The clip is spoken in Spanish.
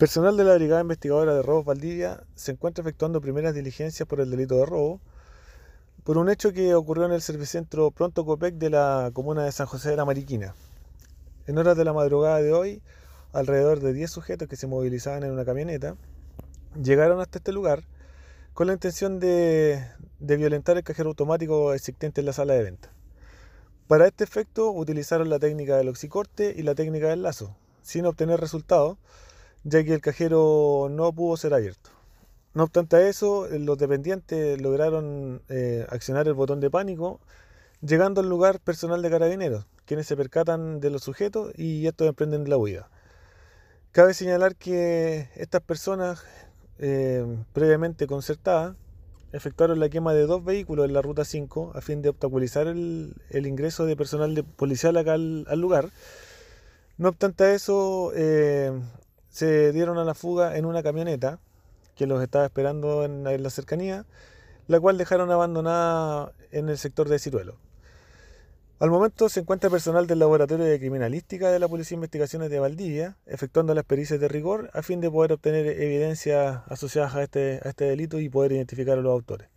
Personal de la Brigada Investigadora de Robos Valdivia se encuentra efectuando primeras diligencias por el delito de robo por un hecho que ocurrió en el servicentro Pronto Copec de la comuna de San José de la Mariquina. En horas de la madrugada de hoy, alrededor de 10 sujetos que se movilizaban en una camioneta llegaron hasta este lugar con la intención de, de violentar el cajero automático existente en la sala de venta. Para este efecto utilizaron la técnica del oxicorte y la técnica del lazo, sin obtener resultados ya que el cajero no pudo ser abierto. No obstante a eso, los dependientes lograron eh, accionar el botón de pánico, llegando al lugar personal de carabineros, quienes se percatan de los sujetos y estos emprenden la huida. Cabe señalar que estas personas, eh, previamente concertadas, efectuaron la quema de dos vehículos en la ruta 5 a fin de obstaculizar el, ingreso de personal de policial acá al, lugar. No obstante a eso, eh, se dieron a la fuga en una camioneta que los estaba esperando en, la cercanía, la cual dejaron abandonada en el sector de Ciruelo. Al momento se encuentra personal del Laboratorio de Criminalística de la Policía de Investigaciones de Valdivia, efectuando las pericias de rigor a fin de poder obtener evidencias asociadas a este, a este delito y poder identificar a los autores.